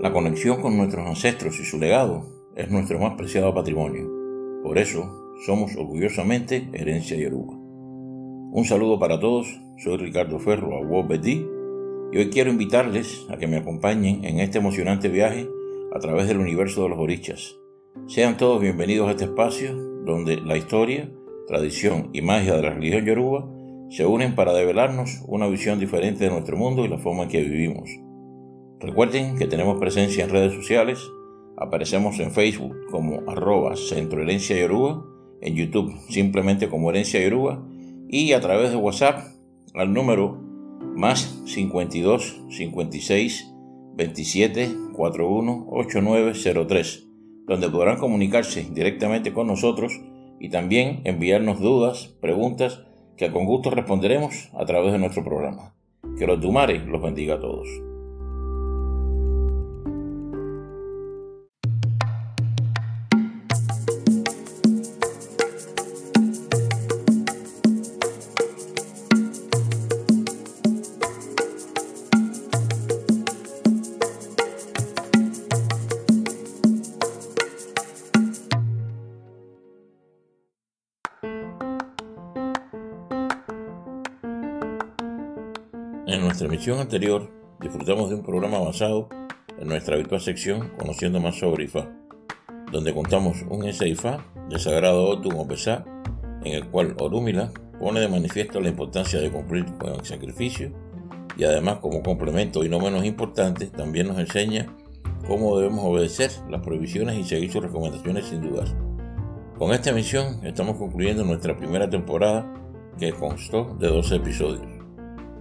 La conexión con nuestros ancestros y su legado es nuestro más preciado patrimonio. Por eso, somos orgullosamente Herencia Yoruba. Un saludo para todos, soy Ricardo Ferro, a Betty, y hoy quiero invitarles a que me acompañen en este emocionante viaje a través del universo de los orichas. Sean todos bienvenidos a este espacio donde la historia, tradición y magia de la religión yoruba se unen para develarnos una visión diferente de nuestro mundo y la forma en que vivimos. Recuerden que tenemos presencia en redes sociales, aparecemos en Facebook como arroba Herencia Yoruba, en YouTube simplemente como Herencia Yoruba y a través de WhatsApp al número más 52 56 27 41 8903, donde podrán comunicarse directamente con nosotros y también enviarnos dudas, preguntas que con gusto responderemos a través de nuestro programa. Que los Dumare los bendiga a todos. Anterior disfrutamos de un programa basado en nuestra habitual sección Conociendo más sobre Ifá, donde contamos un ese Ifá de Sagrado Otum o Pesá, en el cual Orúmila pone de manifiesto la importancia de cumplir con el sacrificio y además como complemento y no menos importante también nos enseña cómo debemos obedecer las prohibiciones y seguir sus recomendaciones sin dudar. Con esta emisión estamos concluyendo nuestra primera temporada que constó de 12 episodios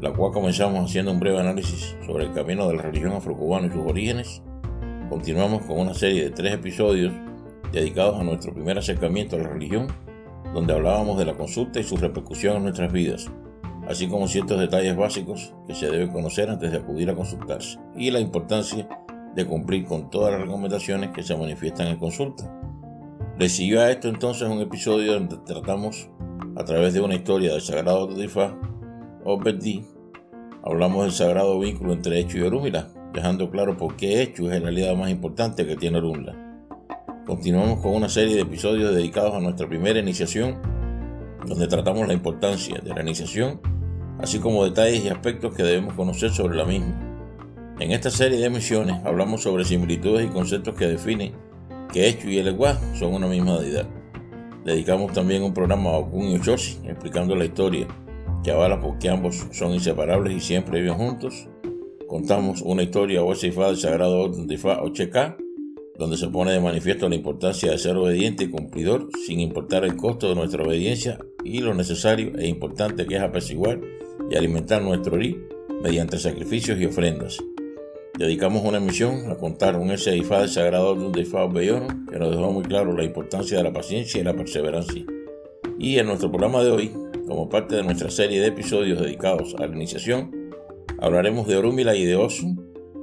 la cual comenzamos haciendo un breve análisis sobre el camino de la religión afrocubana y sus orígenes. Continuamos con una serie de tres episodios dedicados a nuestro primer acercamiento a la religión, donde hablábamos de la consulta y su repercusión en nuestras vidas, así como ciertos detalles básicos que se debe conocer antes de acudir a consultarse, y la importancia de cumplir con todas las recomendaciones que se manifiestan en consulta. Le siguió a esto entonces un episodio donde tratamos, a través de una historia del Sagrado Todifá, Obedí, hablamos del sagrado vínculo entre Hecho y Orúmila, dejando claro por qué Hecho es el aliado más importante que tiene Orúmila. Continuamos con una serie de episodios dedicados a nuestra primera iniciación, donde tratamos la importancia de la iniciación, así como detalles y aspectos que debemos conocer sobre la misma. En esta serie de emisiones hablamos sobre similitudes y conceptos que definen que Hecho y el Eguá son una misma deidad. Dedicamos también un programa a Okun y Ochoshi explicando la historia que avala porque ambos son inseparables y siempre viven juntos. Contamos una historia o del Sagrado Orden de Ifá Ocheca, donde se pone de manifiesto la importancia de ser obediente y cumplidor sin importar el costo de nuestra obediencia y lo necesario e importante que es apaciguar y alimentar nuestro rí mediante sacrificios y ofrendas. Dedicamos una emisión a contar un ese Ifá del Sagrado Orden de Ifá Bellono que nos dejó muy claro la importancia de la paciencia y la perseverancia. Y en nuestro programa de hoy como parte de nuestra serie de episodios dedicados a la iniciación, hablaremos de Orúmila y de Osu,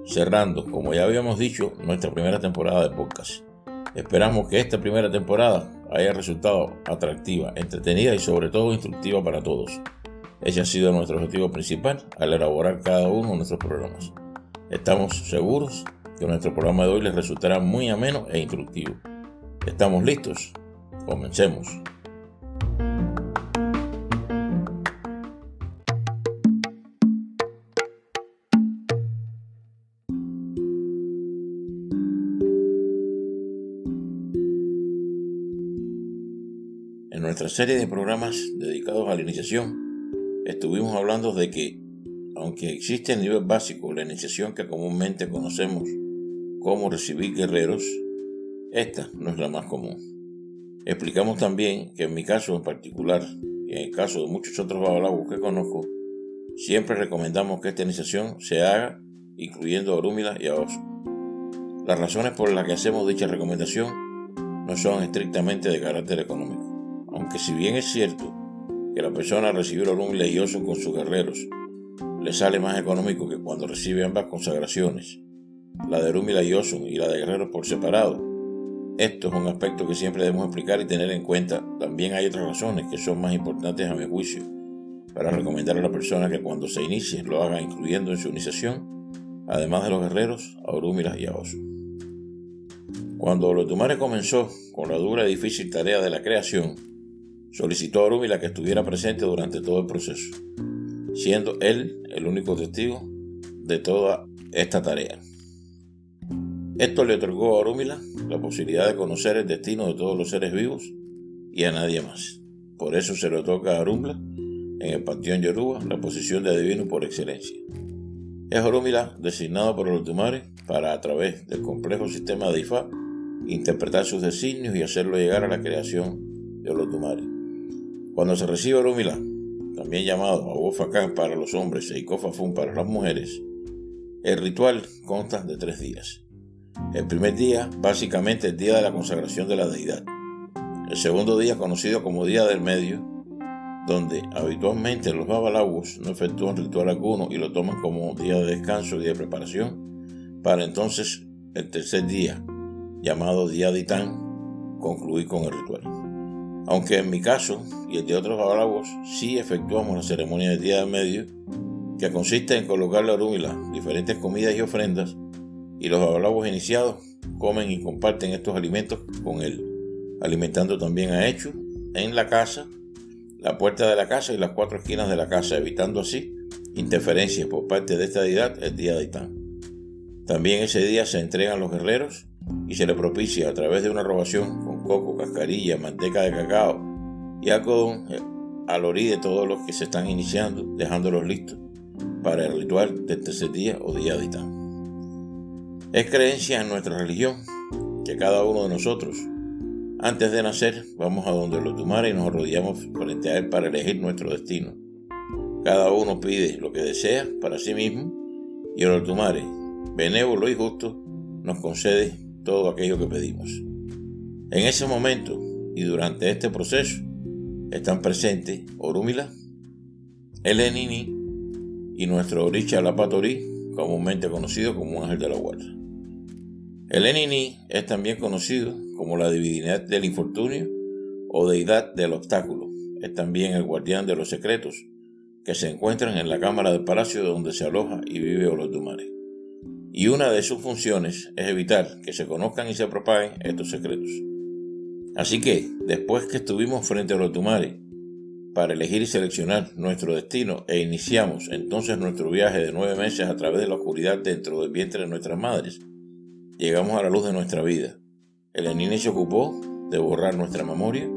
cerrando, como ya habíamos dicho, nuestra primera temporada de podcast. Esperamos que esta primera temporada haya resultado atractiva, entretenida y sobre todo instructiva para todos. Ese ha sido nuestro objetivo principal al elaborar cada uno de nuestros programas. Estamos seguros que nuestro programa de hoy les resultará muy ameno e instructivo. ¿Estamos listos? Comencemos. Nuestra serie de programas dedicados a la iniciación, estuvimos hablando de que, aunque existe el nivel básico, la iniciación que comúnmente conocemos como recibir guerreros, esta no es la más común. Explicamos también que en mi caso en particular, y en el caso de muchos otros babalabos que conozco, siempre recomendamos que esta iniciación se haga incluyendo a Orúmila y a Oso. Las razones por las que hacemos dicha recomendación no son estrictamente de carácter económico aunque si bien es cierto que la persona recibe un leioso con sus guerreros le sale más económico que cuando recibe ambas consagraciones, la de Rumi Yosun y la de guerreros por separado. Esto es un aspecto que siempre debemos explicar y tener en cuenta. También hay otras razones que son más importantes a mi juicio para recomendar a la persona que cuando se inicie lo haga incluyendo en su iniciación además de los guerreros, a Orúmila y a Osu. Cuando Olotumare comenzó con la dura y difícil tarea de la creación, solicitó a Orúmila que estuviera presente durante todo el proceso, siendo él el único testigo de toda esta tarea. Esto le otorgó a Orúmila la posibilidad de conocer el destino de todos los seres vivos y a nadie más. Por eso se le toca a Orúmila, en el panteón Yoruba, la posición de adivino por excelencia. Es Orúmila designado por Olotumare para, a través del complejo sistema de Ifá, interpretar sus designios y hacerlo llegar a la creación de Olotumare. Cuando se recibe Orúmila, también llamado Abofacán para los hombres e Icofafún para las mujeres, el ritual consta de tres días. El primer día, básicamente el día de la consagración de la deidad. El segundo día, conocido como Día del Medio, donde habitualmente los babalaguos no efectúan ritual alguno y lo toman como día de descanso y de preparación, para entonces el tercer día, llamado Día de Itán, concluir con el ritual. Aunque en mi caso y el de otros babalaguos sí efectuamos la ceremonia del Día del Medio, que consiste en colocar la orúmila, diferentes comidas y ofrendas, y los babalabos iniciados comen y comparten estos alimentos con él, alimentando también a Hecho en la casa, la puerta de la casa y las cuatro esquinas de la casa, evitando así interferencias por parte de esta deidad el día de Itán. También ese día se entregan los guerreros y se le propicia a través de una robación coco, cascarilla, manteca de cacao y algodón eh, al orí de todos los que se están iniciando, dejándolos listos para el ritual del tercer día o día de. Es creencia en nuestra religión que cada uno de nosotros, antes de nacer, vamos a donde lo tomara y nos arrodillamos frente a Él para elegir nuestro destino. Cada uno pide lo que desea para sí mismo y el Otumare, benévolo y justo, nos concede todo aquello que pedimos. En ese momento y durante este proceso están presentes Orúmila, el Enini y nuestro Oricha Lapatorí, comúnmente conocido como ángel de la guarda. El Enini es también conocido como la divinidad del infortunio o deidad del obstáculo. Es también el guardián de los secretos que se encuentran en la cámara del palacio donde se aloja y vive Olotumare. Y una de sus funciones es evitar que se conozcan y se propaguen estos secretos. Así que, después que estuvimos frente a Olotumare para elegir y seleccionar nuestro destino e iniciamos entonces nuestro viaje de nueve meses a través de la oscuridad dentro del vientre de nuestras madres, llegamos a la luz de nuestra vida. El Enine se ocupó de borrar nuestra memoria,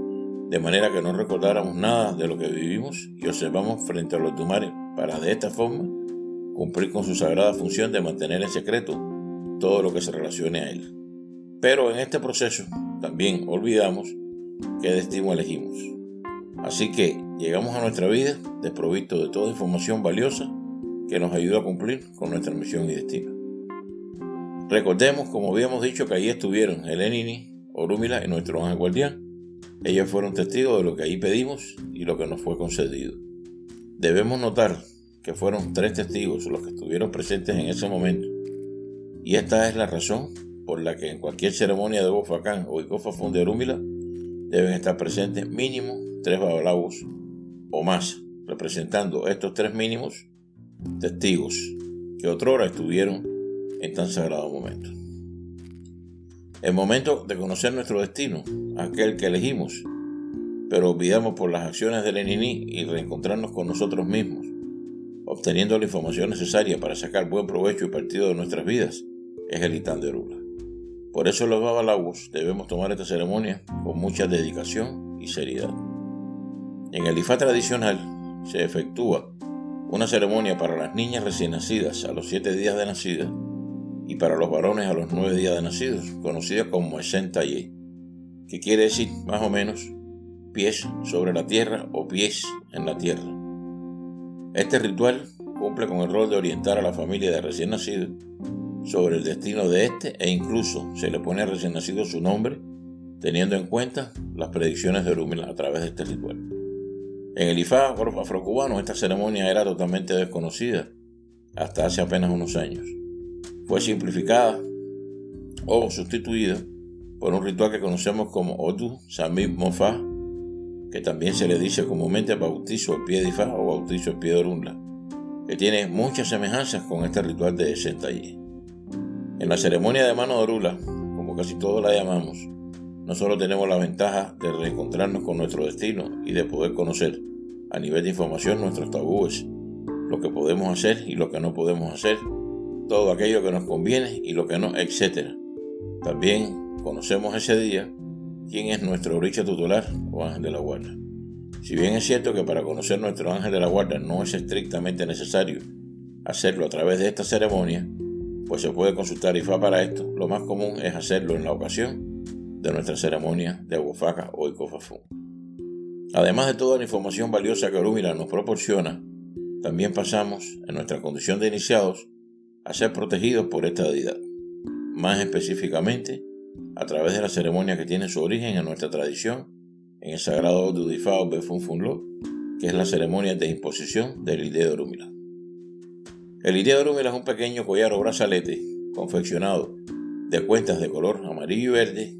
de manera que no recordáramos nada de lo que vivimos y observamos frente a los tumares para de esta forma cumplir con su sagrada función de mantener en secreto todo lo que se relacione a él. Pero en este proceso también olvidamos qué destino elegimos. Así que llegamos a nuestra vida desprovisto de toda información valiosa que nos ayuda a cumplir con nuestra misión y destino. Recordemos, como habíamos dicho, que allí estuvieron Elenini, Orúmila y nuestro ángel guardián. Ellos fueron testigos de lo que ahí pedimos y lo que nos fue concedido. Debemos notar que fueron tres testigos los que estuvieron presentes en ese momento. Y esta es la razón por la que en cualquier ceremonia de Bofacán o Icofafón de Orúmila deben estar presentes mínimo tres babalabos o más, representando estos tres mínimos testigos que otrora estuvieron en tan sagrado momento. El momento de conocer nuestro destino, aquel que elegimos, pero olvidamos por las acciones del Enini y reencontrarnos con nosotros mismos, obteniendo la información necesaria para sacar buen provecho y partido de nuestras vidas, es el Itán de Rula. Por eso los babalawos debemos tomar esta ceremonia con mucha dedicación y seriedad. En el Ifá tradicional se efectúa una ceremonia para las niñas recién nacidas a los siete días de nacida y para los varones a los nueve días de nacidos, conocida como Esentaye, que quiere decir más o menos pies sobre la tierra o pies en la tierra. Este ritual cumple con el rol de orientar a la familia de recién nacido sobre el destino de este e incluso se le pone recién nacido su nombre, teniendo en cuenta las predicciones de Orúmila a través de este ritual. En el Ifá afrocubano esta ceremonia era totalmente desconocida hasta hace apenas unos años fue simplificada o sustituida por un ritual que conocemos como Odu Samib Mofa, que también se le dice comúnmente bautizo al pie de Ifá o bautizo al pie de Orunla. que tiene muchas semejanzas con este ritual de Sentayi. En la ceremonia de mano de Orula, como casi todos la llamamos, no solo tenemos la ventaja de reencontrarnos con nuestro destino y de poder conocer a nivel de información nuestros tabúes, lo que podemos hacer y lo que no podemos hacer, todo aquello que nos conviene y lo que no, etc. También conocemos ese día quién es nuestro oricha tutelar o ángel de la guarda. Si bien es cierto que para conocer nuestro ángel de la guarda no es estrictamente necesario hacerlo a través de esta ceremonia, pues se puede consultar IFA para esto. Lo más común es hacerlo en la ocasión de nuestra ceremonia de Aguafaca o Icofafú. Además de toda la información valiosa que Orúmila nos proporciona, también pasamos, en nuestra condición de iniciados, a ser protegidos por esta deidad. Más específicamente, a través de la ceremonia que tiene su origen en nuestra tradición en el sagrado Dudifao Befunfunlo, que es la ceremonia de imposición del Ide de Orúmila. El Orúmila es un pequeño collar o brazalete confeccionado de cuentas de color amarillo y verde,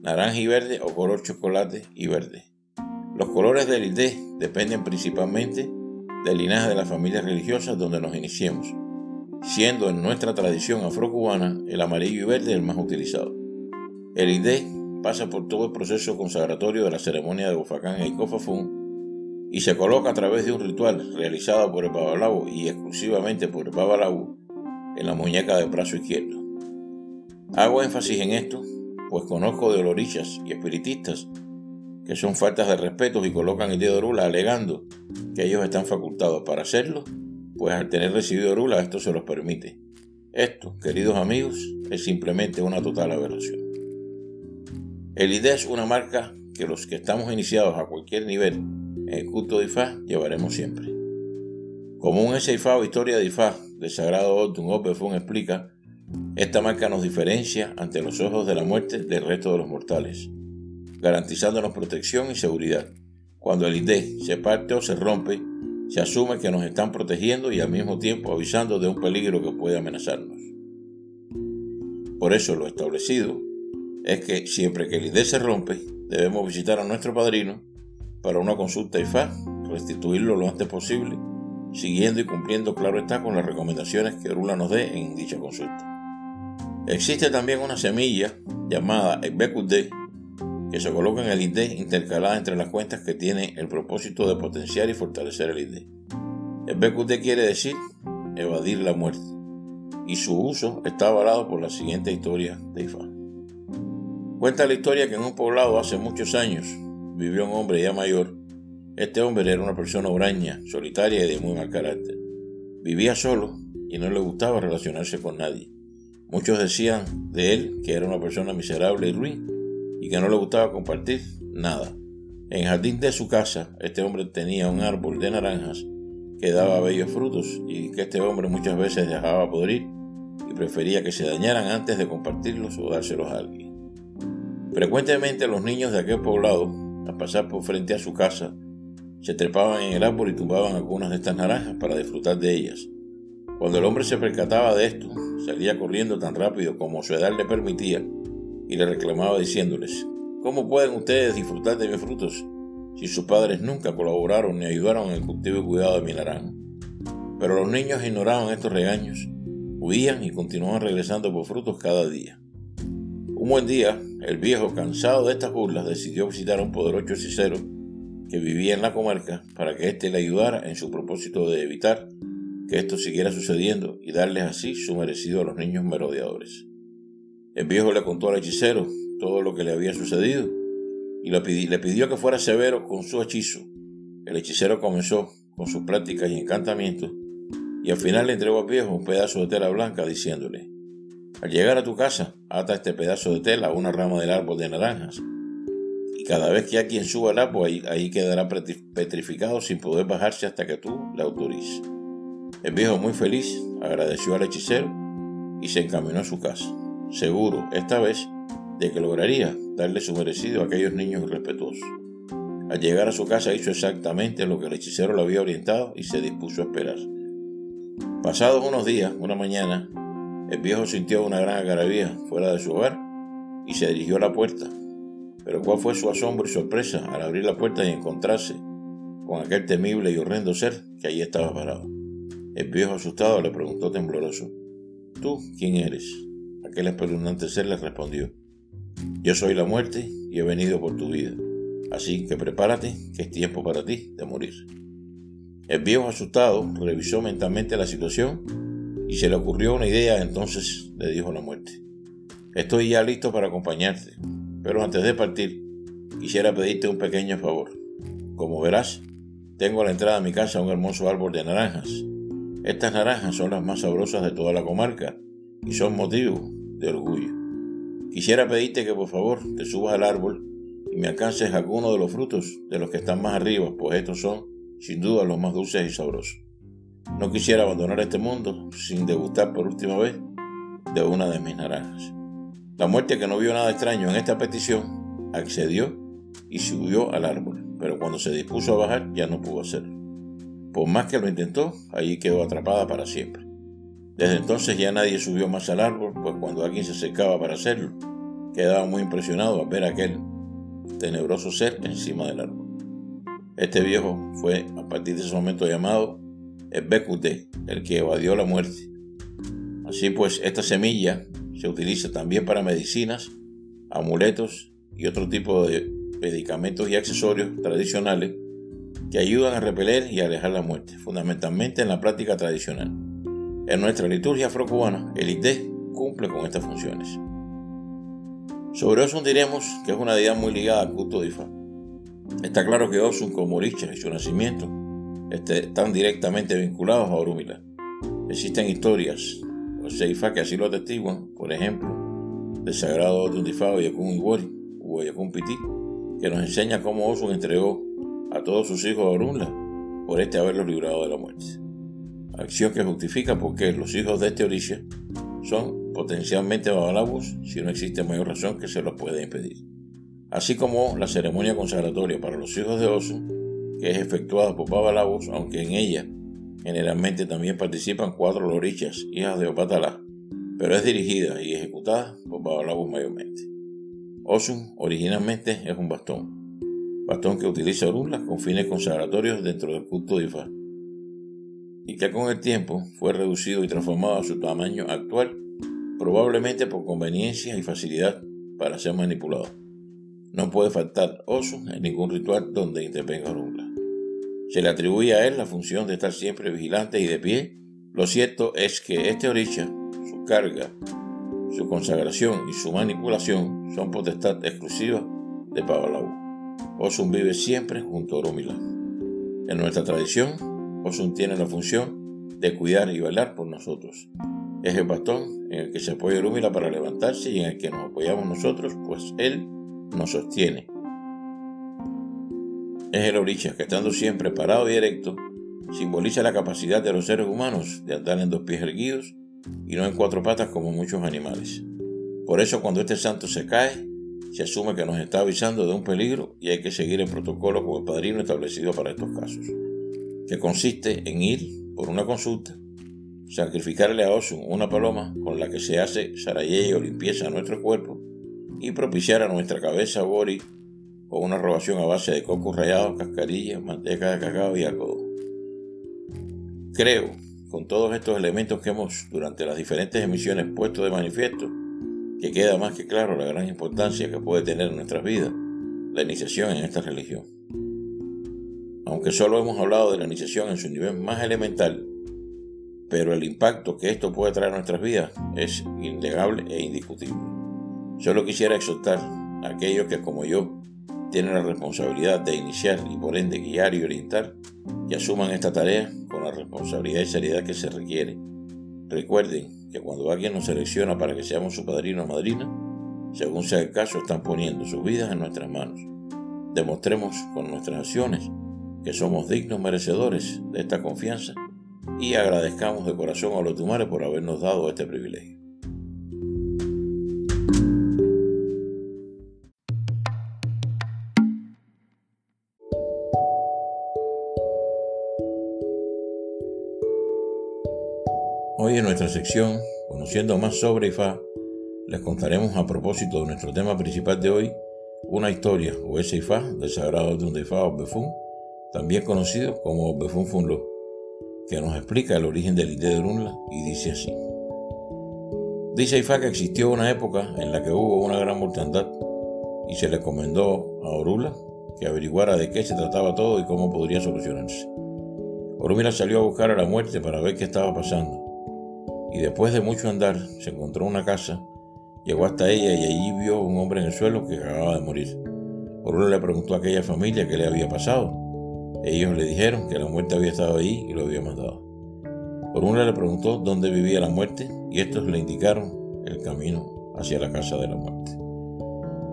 naranja y verde o color chocolate y verde. Los colores del Ide dependen principalmente del linaje de las familias religiosas donde nos iniciemos, siendo en nuestra tradición afrocubana el amarillo y verde el más utilizado. El Ide pasa por todo el proceso consagratorio de la ceremonia de Bufacán e Icofafún y se coloca a través de un ritual realizado por el Babalao y exclusivamente por el Babalao en la muñeca del brazo izquierdo. Hago énfasis en esto, pues conozco de olorichas y espiritistas que son faltas de respeto y colocan el dedo de rula alegando que ellos están facultados para hacerlo, pues al tener recibido rula esto se los permite. Esto, queridos amigos, es simplemente una total aberración. El ID es una marca que los que estamos iniciados a cualquier nivel el culto de Ifá llevaremos siempre. Como un Ifá o historia de Ifá del sagrado Otun Opefun explica, esta marca nos diferencia ante los ojos de la muerte del resto de los mortales, garantizándonos protección y seguridad. Cuando el ID se parte o se rompe, se asume que nos están protegiendo y al mismo tiempo avisando de un peligro que puede amenazarnos. Por eso lo establecido es que siempre que el ID se rompe, debemos visitar a nuestro padrino para una consulta IFA, restituirlo lo antes posible, siguiendo y cumpliendo, claro está, con las recomendaciones que Rula nos dé en dicha consulta. Existe también una semilla llamada BQD que se coloca en el ID intercalada entre las cuentas que tiene el propósito de potenciar y fortalecer el ID. El quiere decir evadir la muerte y su uso está avalado por la siguiente historia de IFA. Cuenta la historia que en un poblado hace muchos años vivió un hombre ya mayor. Este hombre era una persona huraña, solitaria y de muy mal carácter. Vivía solo y no le gustaba relacionarse con nadie. Muchos decían de él que era una persona miserable y ruin y que no le gustaba compartir nada. En jardín de su casa, este hombre tenía un árbol de naranjas que daba bellos frutos y que este hombre muchas veces dejaba podrir y prefería que se dañaran antes de compartirlos o dárselos a alguien. Frecuentemente los niños de aquel poblado, al pasar por frente a su casa, se trepaban en el árbol y tumbaban algunas de estas naranjas para disfrutar de ellas. Cuando el hombre se percataba de esto, salía corriendo tan rápido como su edad le permitía y le reclamaba diciéndoles, ¿cómo pueden ustedes disfrutar de mis frutos si sus padres nunca colaboraron ni ayudaron en el cultivo y cuidado de mi naranja? Pero los niños ignoraban estos regaños, huían y continuaban regresando por frutos cada día. Un buen día, el viejo, cansado de estas burlas, decidió visitar a un poderoso hechicero que vivía en la comarca para que éste le ayudara en su propósito de evitar que esto siguiera sucediendo y darles así su merecido a los niños merodeadores. El viejo le contó al hechicero todo lo que le había sucedido y le, le pidió que fuera severo con su hechizo. El hechicero comenzó con sus prácticas y encantamientos y al final le entregó al viejo un pedazo de tela blanca diciéndole al llegar a tu casa, ata este pedazo de tela a una rama del árbol de naranjas. Y cada vez que alguien suba al árbol, ahí, ahí quedará petrificado sin poder bajarse hasta que tú le autorices. El viejo, muy feliz, agradeció al hechicero y se encaminó a su casa, seguro, esta vez, de que lograría darle su merecido a aquellos niños irrespetuosos. Al llegar a su casa hizo exactamente lo que el hechicero le había orientado y se dispuso a esperar. Pasados unos días, una mañana, el viejo sintió una gran algarabía fuera de su hogar y se dirigió a la puerta. Pero cuál fue su asombro y sorpresa al abrir la puerta y encontrarse con aquel temible y horrendo ser que allí estaba parado. El viejo asustado le preguntó tembloroso, ¿Tú quién eres? Aquel espeluznante ser le respondió, Yo soy la muerte y he venido por tu vida. Así que prepárate, que es tiempo para ti de morir. El viejo asustado revisó mentalmente la situación y se le ocurrió una idea, entonces le dijo la muerte. Estoy ya listo para acompañarte, pero antes de partir quisiera pedirte un pequeño favor. Como verás, tengo a la entrada de mi casa un hermoso árbol de naranjas. Estas naranjas son las más sabrosas de toda la comarca y son motivo de orgullo. Quisiera pedirte que por favor te subas al árbol y me alcances alguno de los frutos de los que están más arriba, pues estos son, sin duda, los más dulces y sabrosos. No quisiera abandonar este mundo sin degustar por última vez de una de mis naranjas. La muerte, que no vio nada extraño en esta petición, accedió y subió al árbol, pero cuando se dispuso a bajar ya no pudo hacerlo. Por más que lo intentó, allí quedó atrapada para siempre. Desde entonces ya nadie subió más al árbol, pues cuando alguien se acercaba para hacerlo, quedaba muy impresionado al ver aquel tenebroso ser encima del árbol. Este viejo fue a partir de ese momento llamado el Becute, el que evadió la muerte. Así pues, esta semilla se utiliza también para medicinas, amuletos y otro tipo de medicamentos y accesorios tradicionales que ayudan a repeler y alejar la muerte, fundamentalmente en la práctica tradicional. En nuestra liturgia afrocubana, el ITE cumple con estas funciones. Sobre Osun diremos que es una deidad muy ligada al culto de Ifá. Está claro que Osun, como Oricha y su nacimiento, están directamente vinculados a Orúmila. Existen historias, o sea, Ifá que así lo atestiguan, por ejemplo, del sagrado de Yakun Iwori, o Yakun Piti, que nos enseña cómo Osun entregó a todos sus hijos a Orunla por este haberlos librado de la muerte. Acción que justifica porque los hijos de este Orisha son potencialmente babalabus si no existe mayor razón que se los pueda impedir. Así como la ceremonia consagratoria para los hijos de Osu, que es efectuada por babalabus, aunque en ella generalmente también participan cuatro lorichas, hijas de Opatalá, pero es dirigida y ejecutada por babalabus mayormente. Osun originalmente es un bastón, bastón que utiliza Orunla con fines consagratorios dentro del culto de Ifá, y que con el tiempo fue reducido y transformado a su tamaño actual probablemente por conveniencia y facilidad para ser manipulado. No puede faltar oso en ningún ritual donde intervenga Orunla. Se le atribuye a él la función de estar siempre vigilante y de pie. Lo cierto es que este oricha, su carga, su consagración y su manipulación son potestad exclusiva de Pabalau. Osun vive siempre junto a Oromila. En nuestra tradición, Osun tiene la función de cuidar y velar por nosotros. Es el bastón en el que se apoya Rúmila para levantarse y en el que nos apoyamos nosotros, pues Él nos sostiene. Es el oricha que estando siempre parado y erecto, simboliza la capacidad de los seres humanos de andar en dos pies erguidos y no en cuatro patas como muchos animales. Por eso cuando este santo se cae, se asume que nos está avisando de un peligro y hay que seguir el protocolo como el padrino establecido para estos casos, que consiste en ir por una consulta sacrificarle a Osun una paloma con la que se hace sarayeye o limpieza a nuestro cuerpo y propiciar a nuestra cabeza Bori con una robación a base de cocos rayados, cascarillas, manteca de cacao y algodón. Creo, con todos estos elementos que hemos durante las diferentes emisiones puesto de manifiesto, que queda más que claro la gran importancia que puede tener en nuestras vidas la iniciación en esta religión. Aunque solo hemos hablado de la iniciación en su nivel más elemental, pero el impacto que esto puede traer a nuestras vidas es innegable e indiscutible. Solo quisiera exhortar a aquellos que como yo tienen la responsabilidad de iniciar y por ende guiar y orientar, y asuman esta tarea con la responsabilidad y seriedad que se requiere. Recuerden que cuando alguien nos selecciona para que seamos su padrino o madrina, según sea el caso, están poniendo sus vidas en nuestras manos. Demostremos con nuestras acciones que somos dignos merecedores de esta confianza y agradezcamos de corazón a los tumares por habernos dado este privilegio. En nuestra sección, conociendo más sobre Ifá, les contaremos a propósito de nuestro tema principal de hoy, una historia o ese Ifá del sagrado de Ifá o Befún, también conocido como Befún Funlo que nos explica el origen del Ité de Orunla y dice así. Dice Ifá que existió una época en la que hubo una gran mortandad y se le encomendó a Orula que averiguara de qué se trataba todo y cómo podría solucionarse. Orumila salió a buscar a la muerte para ver qué estaba pasando y después de mucho andar se encontró una casa, llegó hasta ella y allí vio un hombre en el suelo que acababa de morir. Orula le preguntó a aquella familia qué le había pasado. Ellos le dijeron que la muerte había estado ahí y lo había matado. Orula le preguntó dónde vivía la muerte y estos le indicaron el camino hacia la casa de la muerte.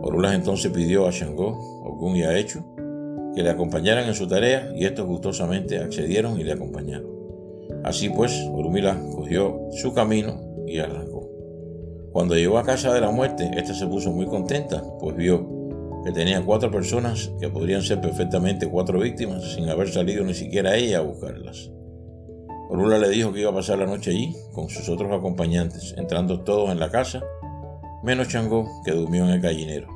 Orulas entonces pidió a Shango, Ogun y a Echu que le acompañaran en su tarea y estos gustosamente accedieron y le acompañaron. Así pues, Orumila cogió su camino y arrancó. Cuando llegó a casa de la muerte, ésta se puso muy contenta, pues vio que tenía cuatro personas que podrían ser perfectamente cuatro víctimas sin haber salido ni siquiera ella a buscarlas. Orula le dijo que iba a pasar la noche allí con sus otros acompañantes, entrando todos en la casa, menos Changó que durmió en el gallinero.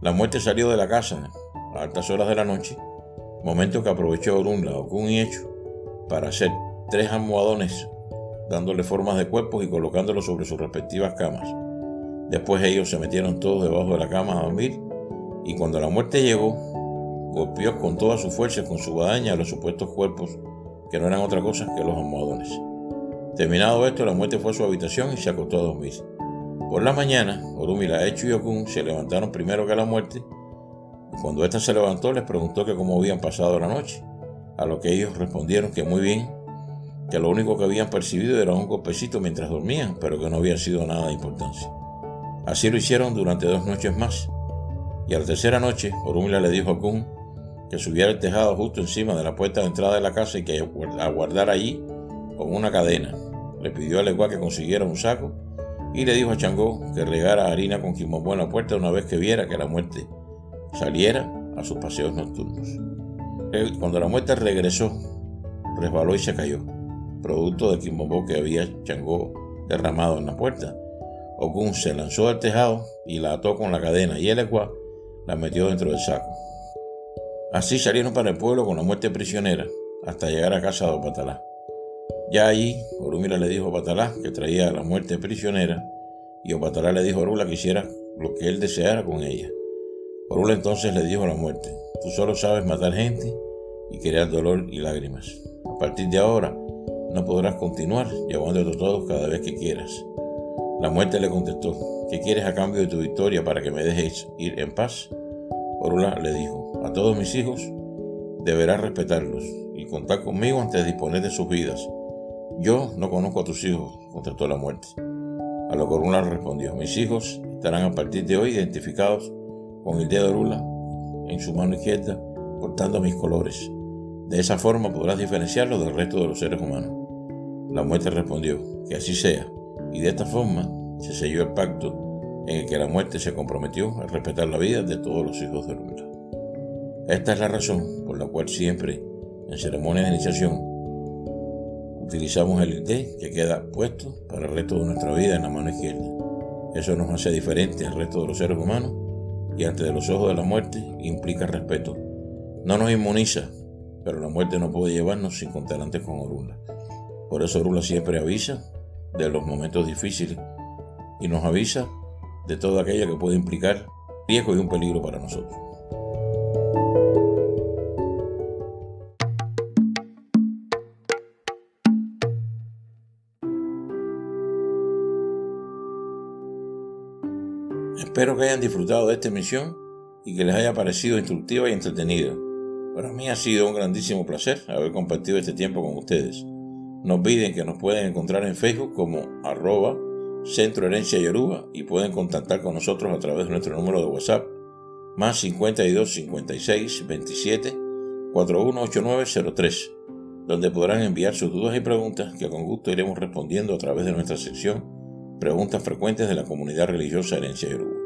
La muerte salió de la casa a altas horas de la noche, momento que aprovechó Orunla, Okun y Hecho para hacer tres almohadones dándole formas de cuerpos y colocándolos sobre sus respectivas camas. Después ellos se metieron todos debajo de la cama a dormir y cuando la muerte llegó, golpeó con toda su fuerza con su guadaña a los supuestos cuerpos que no eran otra cosa que los almohadones. Terminado esto, la muerte fue a su habitación y se acostó a dormir. Por la mañana, Orumila, Echu y Okun se levantaron primero que la muerte. Y cuando ésta se levantó, les preguntó que cómo habían pasado la noche. A lo que ellos respondieron que muy bien, que lo único que habían percibido era un golpecito mientras dormían, pero que no había sido nada de importancia. Así lo hicieron durante dos noches más. Y a la tercera noche, Orumila le dijo a Okun que subiera el tejado justo encima de la puerta de entrada de la casa y que aguardara allí con una cadena. Le pidió a Legua que consiguiera un saco y le dijo a Changó que regara harina con quimombó en la puerta una vez que viera que la muerte saliera a sus paseos nocturnos. Cuando la muerte regresó, resbaló y se cayó, producto del quimombó que había Changó derramado en la puerta. Okun se lanzó al tejado y la ató con la cadena y el Ecuá la metió dentro del saco. Así salieron para el pueblo con la muerte prisionera hasta llegar a casa de Opatalá. Ya allí, Orumila le dijo a Opatalá que traía a la muerte prisionera y Opatalá le dijo a Orula que hiciera lo que él deseara con ella. Orula entonces le dijo a la muerte, tú solo sabes matar gente y crear dolor y lágrimas. A partir de ahora no podrás continuar llevándote todos cada vez que quieras. La muerte le contestó, ¿qué quieres a cambio de tu victoria para que me dejes ir en paz? Orula le dijo, a todos mis hijos deberás respetarlos y contar conmigo antes de disponer de sus vidas yo no conozco a tus hijos, contestó la muerte. A lo que Orula respondió, mis hijos estarán a partir de hoy identificados con el dedo de Orula en su mano izquierda, cortando mis colores. De esa forma podrás diferenciarlos del resto de los seres humanos. La muerte respondió, que así sea, y de esta forma se selló el pacto en el que la muerte se comprometió a respetar la vida de todos los hijos de Orula. Esta es la razón por la cual siempre, en ceremonias de iniciación, utilizamos el ID que queda puesto para el resto de nuestra vida en la mano izquierda. Eso nos hace diferente al resto de los seres humanos y ante los ojos de la muerte implica respeto. No nos inmuniza, pero la muerte no puede llevarnos sin contar antes con Orula. Por eso Orula siempre avisa de los momentos difíciles y nos avisa de todo aquello que puede implicar riesgo y un peligro para nosotros. Espero que hayan disfrutado de esta emisión y que les haya parecido instructiva y entretenida. Para mí ha sido un grandísimo placer haber compartido este tiempo con ustedes. No olviden que nos pueden encontrar en Facebook como arroba Centro Herencia Yoruba y pueden contactar con nosotros a través de nuestro número de WhatsApp más 52 56 27 418903, donde podrán enviar sus dudas y preguntas que con gusto iremos respondiendo a través de nuestra sección Preguntas frecuentes de la comunidad religiosa Herencia Yoruba.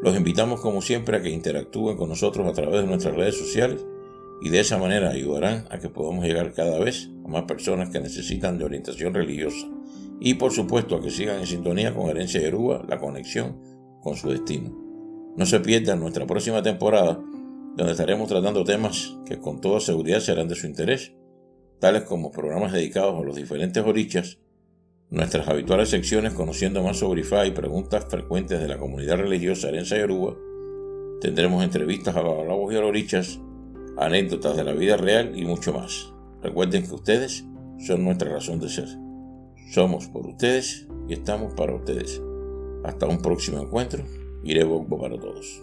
Los invitamos como siempre a que interactúen con nosotros a través de nuestras redes sociales y de esa manera ayudarán a que podamos llegar cada vez a más personas que necesitan de orientación religiosa y por supuesto a que sigan en sintonía con Herencia Yoruba, la conexión con su destino. No se pierdan nuestra próxima temporada donde estaremos tratando temas que con toda seguridad serán de su interés. tales como programas dedicados a los diferentes orichas, nuestras habituales secciones conociendo más sobre IFA y preguntas frecuentes de la comunidad religiosa arensa Yoruba, tendremos entrevistas a babalabos y a orichas, anécdotas de la vida real y mucho más. Recuerden que ustedes son nuestra razón de ser. Somos por ustedes y estamos para ustedes. Hasta un próximo encuentro. Iré bombo para todos.